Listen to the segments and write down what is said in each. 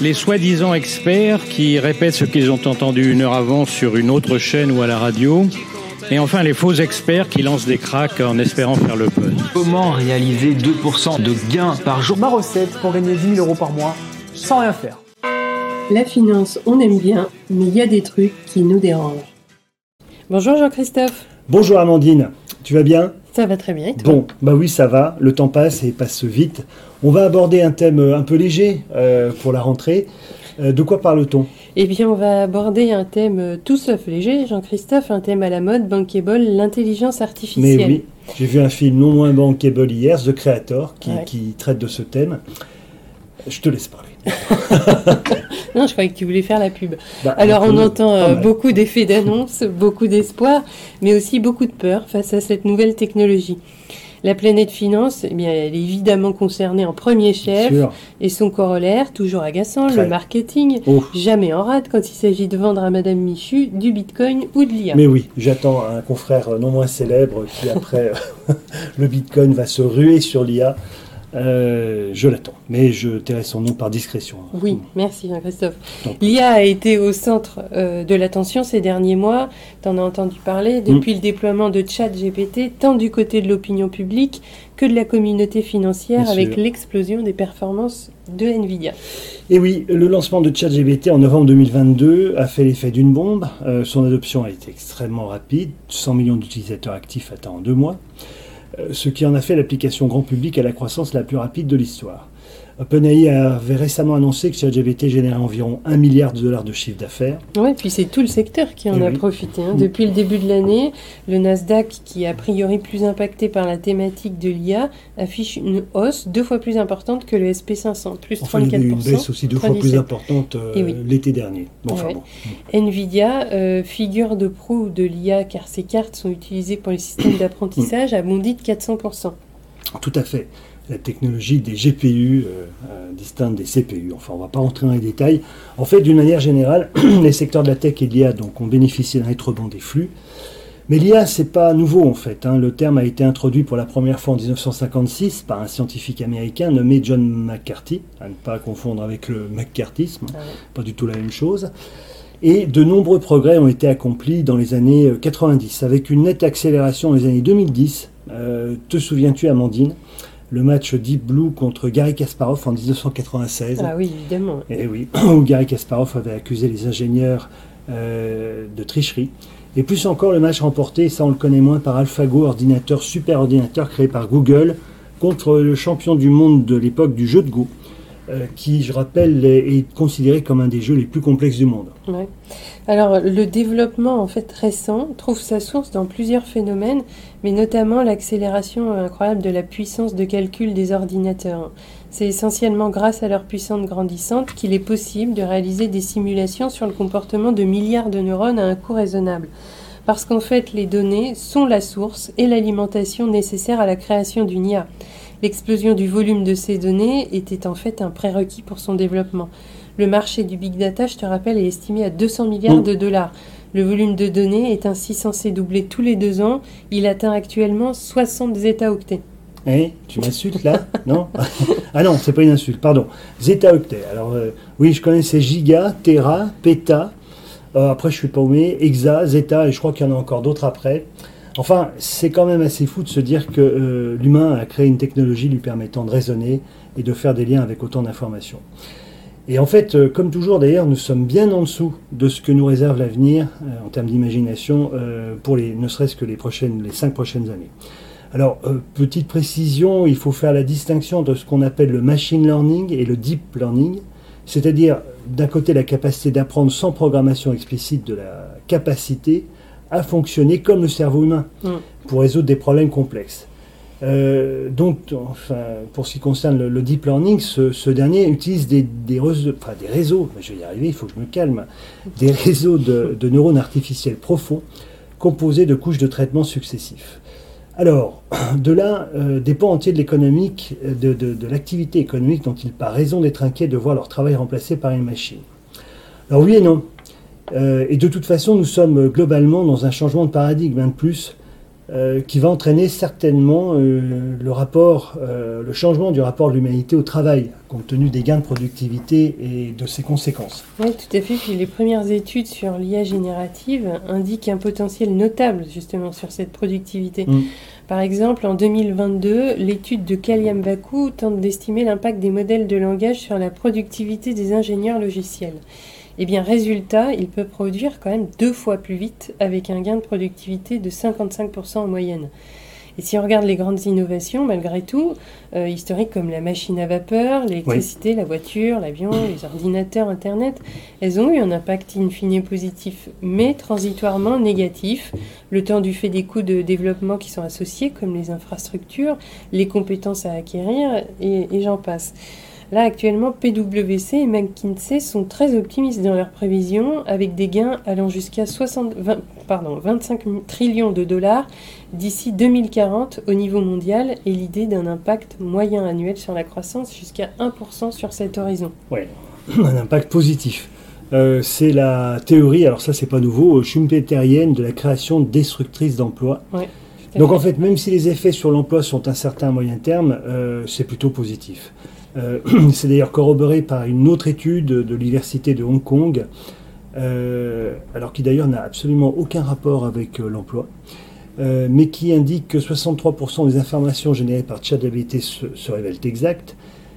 les soi-disant experts qui répètent ce qu'ils ont entendu une heure avant sur une autre chaîne ou à la radio. Et enfin, les faux experts qui lancent des cracks en espérant faire le buzz. Comment réaliser 2% de gains par jour? Ma recette pour gagner 10 000 euros par mois sans rien faire. La finance, on aime bien, mais il y a des trucs qui nous dérangent. Bonjour Jean-Christophe. Bonjour Amandine, tu vas bien? Ça va très bien et toi Bon, bah oui, ça va, le temps passe et passe vite. On va aborder un thème un peu léger euh, pour la rentrée. Euh, de quoi parle-t-on? Eh bien, on va aborder un thème euh, tout sauf léger, Jean-Christophe, un thème à la mode, bankable, l'intelligence artificielle. Mais oui, j'ai vu un film non moins bankable hier, The Creator, qui, Ouais. qui traite de ce thème. Je te laisse parler. Non, je croyais que tu voulais faire la pub. Bah, Alors, on entend euh, beaucoup d'effets d'annonce, beaucoup d'espoir, mais aussi beaucoup de peur face à cette nouvelle technologie. La planète finance, eh bien, elle est évidemment concernée en premier chef, et son corollaire, toujours agaçant, Très. le marketing, jamais en rate quand il s'agit de vendre à Madame Michu du Bitcoin ou de l'IA. Mais oui, j'attends un confrère non moins célèbre qui, après le Bitcoin, va se ruer sur l'IA. Euh, je l'attends, mais je tairai son nom par discrétion. Oui, merci Jean-Christophe. Donc. L'IA a été au centre euh, de l'attention ces derniers mois. Tu en as entendu parler depuis le déploiement de ChatGPT, tant du côté de l'opinion publique que de la communauté financière, Bien avec sûr. l'explosion des performances de Nvidia. Et oui, le lancement de ChatGPT en novembre 2022 a fait l'effet d'une bombe. Euh, son adoption a été extrêmement rapide, 100 millions d'utilisateurs actifs atteints en deux mois, ce qui en a fait l'application grand public à la croissance la plus rapide de l'histoire. OpenAI avait récemment annoncé que ChatGPT générait environ 1 milliard de dollars de chiffre d'affaires. Ouais, puis c'est tout le secteur qui en Eh a oui. profité. hein. Depuis le début de l'année, le Nasdaq, qui est a priori plus impacté par la thématique de l'IA, affiche une hausse deux fois plus importante que le SP500, plus Enfin, il y a 34%. eu une baisse aussi deux fois plus 3,17. importante euh, Eh oui. l'été dernier. Bon, enfin Ouais. bon. Nvidia, euh, figure de proue de l'IA car ses cartes sont utilisées pour les systèmes d'apprentissage, a bondi de 400%. Tout à fait. La technologie des GPU euh, euh, distincte des CPU. Enfin, on ne va pas rentrer dans les détails. En fait, d'une manière générale, les secteurs de la tech et de l'IA donc, ont bénéficié d'un rebond des flux. Mais l'IA, c'est pas nouveau en fait. hein. Le terme a été introduit pour la première fois en 1956 par un scientifique américain nommé John McCarthy, à ne pas confondre avec le McCarthyisme, Ah ouais. pas du tout la même chose. Et de nombreux progrès ont été accomplis dans les années euh, 90, avec une nette accélération dans les années 2010. Euh, te souviens-tu, Amandine, le match Deep Blue contre Gary Kasparov en 1996 Ah oui, évidemment. et oui, où Gary Kasparov avait accusé les ingénieurs euh, de tricherie. Et plus encore, le match remporté, ça on le connaît moins, par AlphaGo, ordinateur, super ordinateur créé par Google, contre le champion du monde de l'époque du jeu de Go, euh, qui, je rappelle, est considéré comme un des jeux les plus complexes du monde. Alors, le développement en fait récent trouve sa source dans plusieurs phénomènes, mais notamment l'accélération incroyable de la puissance de calcul des ordinateurs. C'est essentiellement grâce à leur puissance grandissante qu'il est possible de réaliser des simulations sur le comportement de milliards de neurones à un coût raisonnable. Parce qu'en fait, les données sont la source et l'alimentation nécessaire à la création d'une IA. L'explosion du volume de ces données était en fait un prérequis pour son développement. Le marché du big data, je te rappelle, est estimé à 200 milliards de dollars. Le volume de données est ainsi censé doubler tous les deux ans. Il atteint actuellement 60 zeta-octets. Eh, tu m'insultes là? Non? Ah non, c'est pas une insulte, pardon. Zeta-octet. Alors, euh, oui, je connais ces giga, tera, péta. Euh, après, je suis paumé. Hexa, zeta, et je crois qu'il y en a encore d'autres après. Enfin, c'est quand même assez fou de se dire que euh, l'humain a créé une technologie lui permettant de raisonner et de faire des liens avec autant d'informations. Et en fait, euh, comme toujours d'ailleurs, nous sommes bien en dessous de ce que nous réserve l'avenir euh, en termes d'imagination pour les, ne serait-ce que les prochaines, cinq prochaines années. Alors, petite précision, il faut faire la distinction entre ce qu'on appelle le machine learning et le deep learning, c'est-à-dire d'un côté la capacité d'apprendre sans programmation explicite de la capacité à fonctionner comme le cerveau humain Mm. pour résoudre des problèmes complexes. Euh, donc, enfin, pour ce qui concerne le, le deep learning, ce, ce dernier utilise des, des, réseaux, enfin, des réseaux, je vais y arriver, il faut que je me calme, des réseaux de, de neurones artificiels profonds composés de couches de traitement successifs. Alors, de là euh, dépend entier de l'économique, de, de, de l'activité économique dont il pas raison d'être inquiet de voir leur travail remplacé par une machine. Alors oui et non. Euh, et de toute façon, nous sommes globalement dans un changement de paradigme, un de plus, euh, qui va entraîner certainement euh, le rapport, euh, le changement du rapport de l'humanité au travail, compte tenu des gains de productivité et de ses conséquences. Oui, tout à fait. Puis les premières études sur l'IA générative indiquent un potentiel notable justement sur cette productivité. Mm. Par exemple, en 2022, l'étude de Kaliam Baku tente d'estimer l'impact des modèles de langage sur la productivité des ingénieurs logiciels. Eh bien, résultat, il peut produire quand même deux fois plus vite avec un gain de productivité de 55% en moyenne. Et si on regarde les grandes innovations, malgré tout, euh, historiques comme la machine à vapeur, l'électricité, la voiture, l'avion, les ordinateurs, Internet, elles ont eu un impact in fine positif, mais transitoirement négatif, le temps du fait des coûts de développement qui sont associés, comme les infrastructures, les compétences à acquérir, et, et j'en passe. Là, actuellement, PwC et McKinsey sont très optimistes dans leurs prévisions, avec des gains allant jusqu'à 60 20 pardon, 25 trillions de dollars d'ici 2040 au niveau mondial, et l'idée d'un impact moyen annuel sur la croissance jusqu'à 1% sur cet horizon. Oui, un impact positif. Euh, c'est la théorie, alors ça c'est pas nouveau, schumpeterienne de la création destructrice d'emplois. Ouais, Donc en fait, même si les effets sur l'emploi sont incertains à moyen terme, euh, c'est plutôt positif. Euh, c'est d'ailleurs corroboré par une autre étude de l'Université de Hong Kong, euh, alors qui d'ailleurs n'a absolument aucun rapport avec euh, l'emploi, mais qui indique que 63% des informations générées par ChatGPT se, révèlent exactes,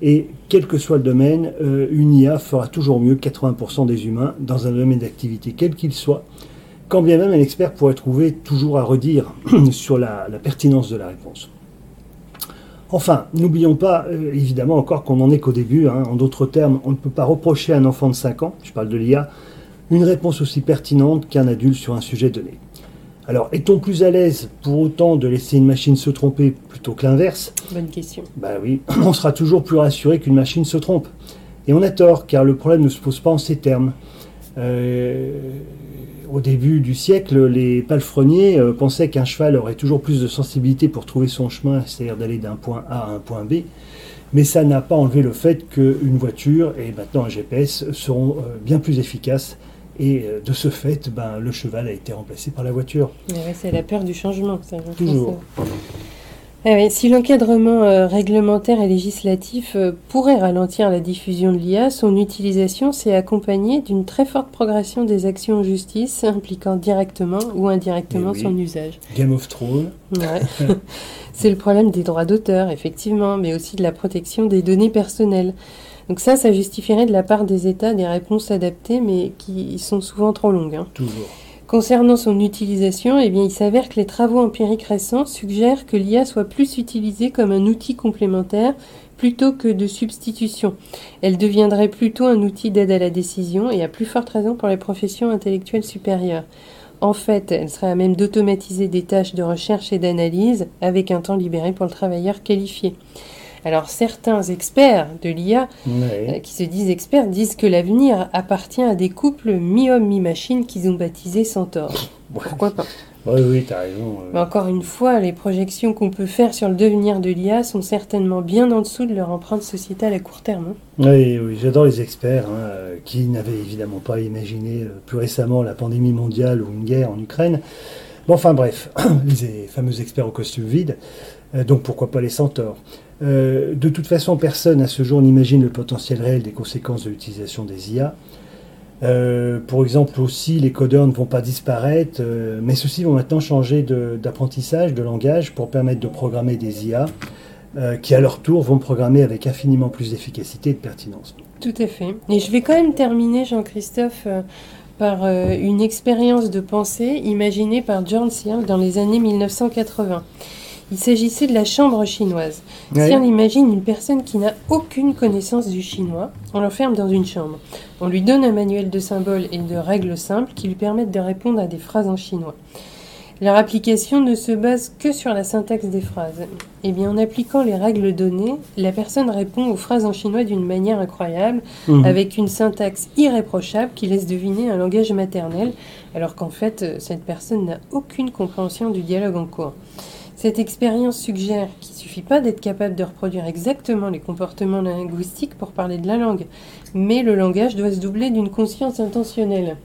et quel que soit le domaine, une IA fera toujours mieux que 80% des humains dans un domaine d'activité quel qu'il soit, quand bien même un expert pourrait trouver toujours à redire sur la pertinence de la réponse. Enfin, n'oublions pas, euh, évidemment, encore qu'on n'en est qu'au début. hein. En d'autres termes, on ne peut pas reprocher à un enfant de 5 ans, je parle de l'IA, une réponse aussi pertinente qu'un adulte sur un sujet donné. Alors, est-on plus à l'aise pour autant de laisser une machine se tromper plutôt que l'inverse? Bonne question. Bah oui, on sera toujours plus rassuré qu'une machine se trompe. Et on a tort, car le problème ne se pose pas en ces termes. Euh, au début du siècle, les palefreniers euh, pensaient qu'un cheval aurait toujours plus de sensibilité pour trouver son chemin, c'est-à-dire d'aller d'un point A à un point B. Mais ça n'a pas enlevé le fait qu'une voiture et maintenant un GPS seront euh, bien plus efficaces. Et euh, de ce fait, ben, le cheval a été remplacé par la voiture. Mais ouais, c'est la peur du changement. Ça, Toujours. Ouais, si l'encadrement euh, réglementaire et législatif euh, pourrait ralentir la diffusion de l'IA, son utilisation s'est accompagnée d'une très forte progression des actions en justice impliquant directement ou indirectement Eh oui. son usage. Game of Thrones, Ouais. C'est le problème des droits d'auteur, effectivement, mais aussi de la protection des données personnelles. Donc ça, ça justifierait de la part des États des réponses adaptées, mais qui sont souvent trop longues. hein. toujours. Concernant son utilisation, eh il s'avère que les travaux empiriques récents suggèrent que l'IA soit plus utilisée comme un outil complémentaire plutôt que de substitution. Elle deviendrait plutôt un outil d'aide à la décision et à plus forte raison pour les professions intellectuelles supérieures. En fait, elle serait à même d'automatiser des tâches de recherche et d'analyse avec un temps libéré pour le travailleur qualifié. Alors certains experts de l'IA Ouais. euh, qui se disent experts disent que l'avenir appartient à des couples mi-homme mi-machine qu'ils ont baptisés Centaure. Pourquoi pas Oui, oui, t'as raison. euh. Mais encore une fois, les projections qu'on peut faire sur le devenir de l'IA sont certainement bien en dessous de leur empreinte sociétale à court terme. hein. Oui, oui, j'adore les experts hein, euh, qui n'avaient évidemment pas imaginé euh, plus récemment la pandémie mondiale ou une guerre en Ukraine. Bon, enfin bref, les fameux experts au costume vide, euh, donc pourquoi pas les centaures? Euh, de toute façon, personne à ce jour n'imagine le potentiel réel des conséquences de l'utilisation des IA. Euh, pour exemple aussi, les codeurs ne vont pas disparaître, euh, mais ceux-ci vont maintenant changer de- d'apprentissage, de, langage, pour permettre de programmer des IA, qui à leur tour vont programmer avec infiniment plus d'efficacité et de pertinence. Tout à fait. Et je vais quand même terminer, Jean-Christophe, par une expérience de pensée imaginée par John Searle dans les années 1980. Il s'agissait de la chambre chinoise. Ouais. Si on imagine une personne qui n'a aucune connaissance du chinois, on l'enferme dans une chambre. On lui donne un manuel de symboles et de règles simples qui lui permettent de répondre à des phrases en chinois. Leur application ne se base que sur la syntaxe des phrases. Eh bien, en appliquant les règles données, la personne répond aux phrases en chinois d'une manière incroyable, Mhm. avec une syntaxe irréprochable qui laisse deviner un langage maternel, alors qu'en fait, cette personne n'a aucune compréhension du dialogue en cours. Cette expérience suggère qu'il ne suffit pas d'être capable de reproduire exactement les comportements linguistiques pour parler de la langue, mais le langage doit se doubler d'une conscience intentionnelle.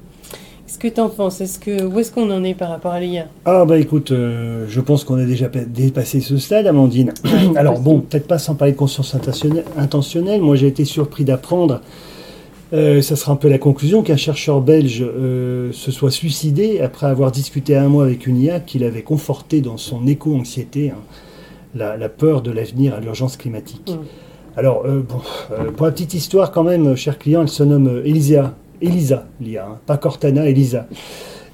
Qu'est-ce que tu en penses? Est-ce que, Où est-ce qu'on en est par rapport à l'IA Ah bah écoute, euh, je pense qu'on a déjà dépassé ce stade, Amandine. Alors bon, peut-être pas sans parler de conscience intentionnelle. Moi j'ai été surpris d'apprendre, euh, ça sera un peu la conclusion, qu'un chercheur belge euh, se soit suicidé après avoir discuté un mois avec une IA qu'il avait conforté dans son éco-anxiété, hein, la, peur de l'avenir à l'urgence climatique. Mm. Alors, bon, pour la petite histoire quand même, cher client, elle se nomme Elisa Elisa, l'IA, hein, pas Cortana, Elisa.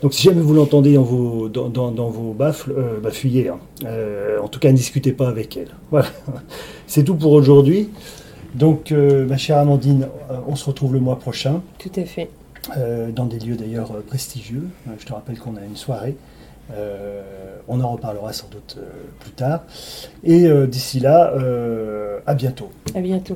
Donc si jamais vous l'entendez dans vos, dans, vos baffles, euh, bah, fuyez. Hein. Euh, en tout cas, ne discutez pas avec elle. Voilà. C'est tout pour aujourd'hui. Donc, euh, ma chère Amandine, on se retrouve le mois prochain. Tout à fait. dans des lieux d'ailleurs prestigieux. Je te rappelle qu'on a une soirée. on en reparlera sans doute plus tard. Et d'ici là, à bientôt. À bientôt.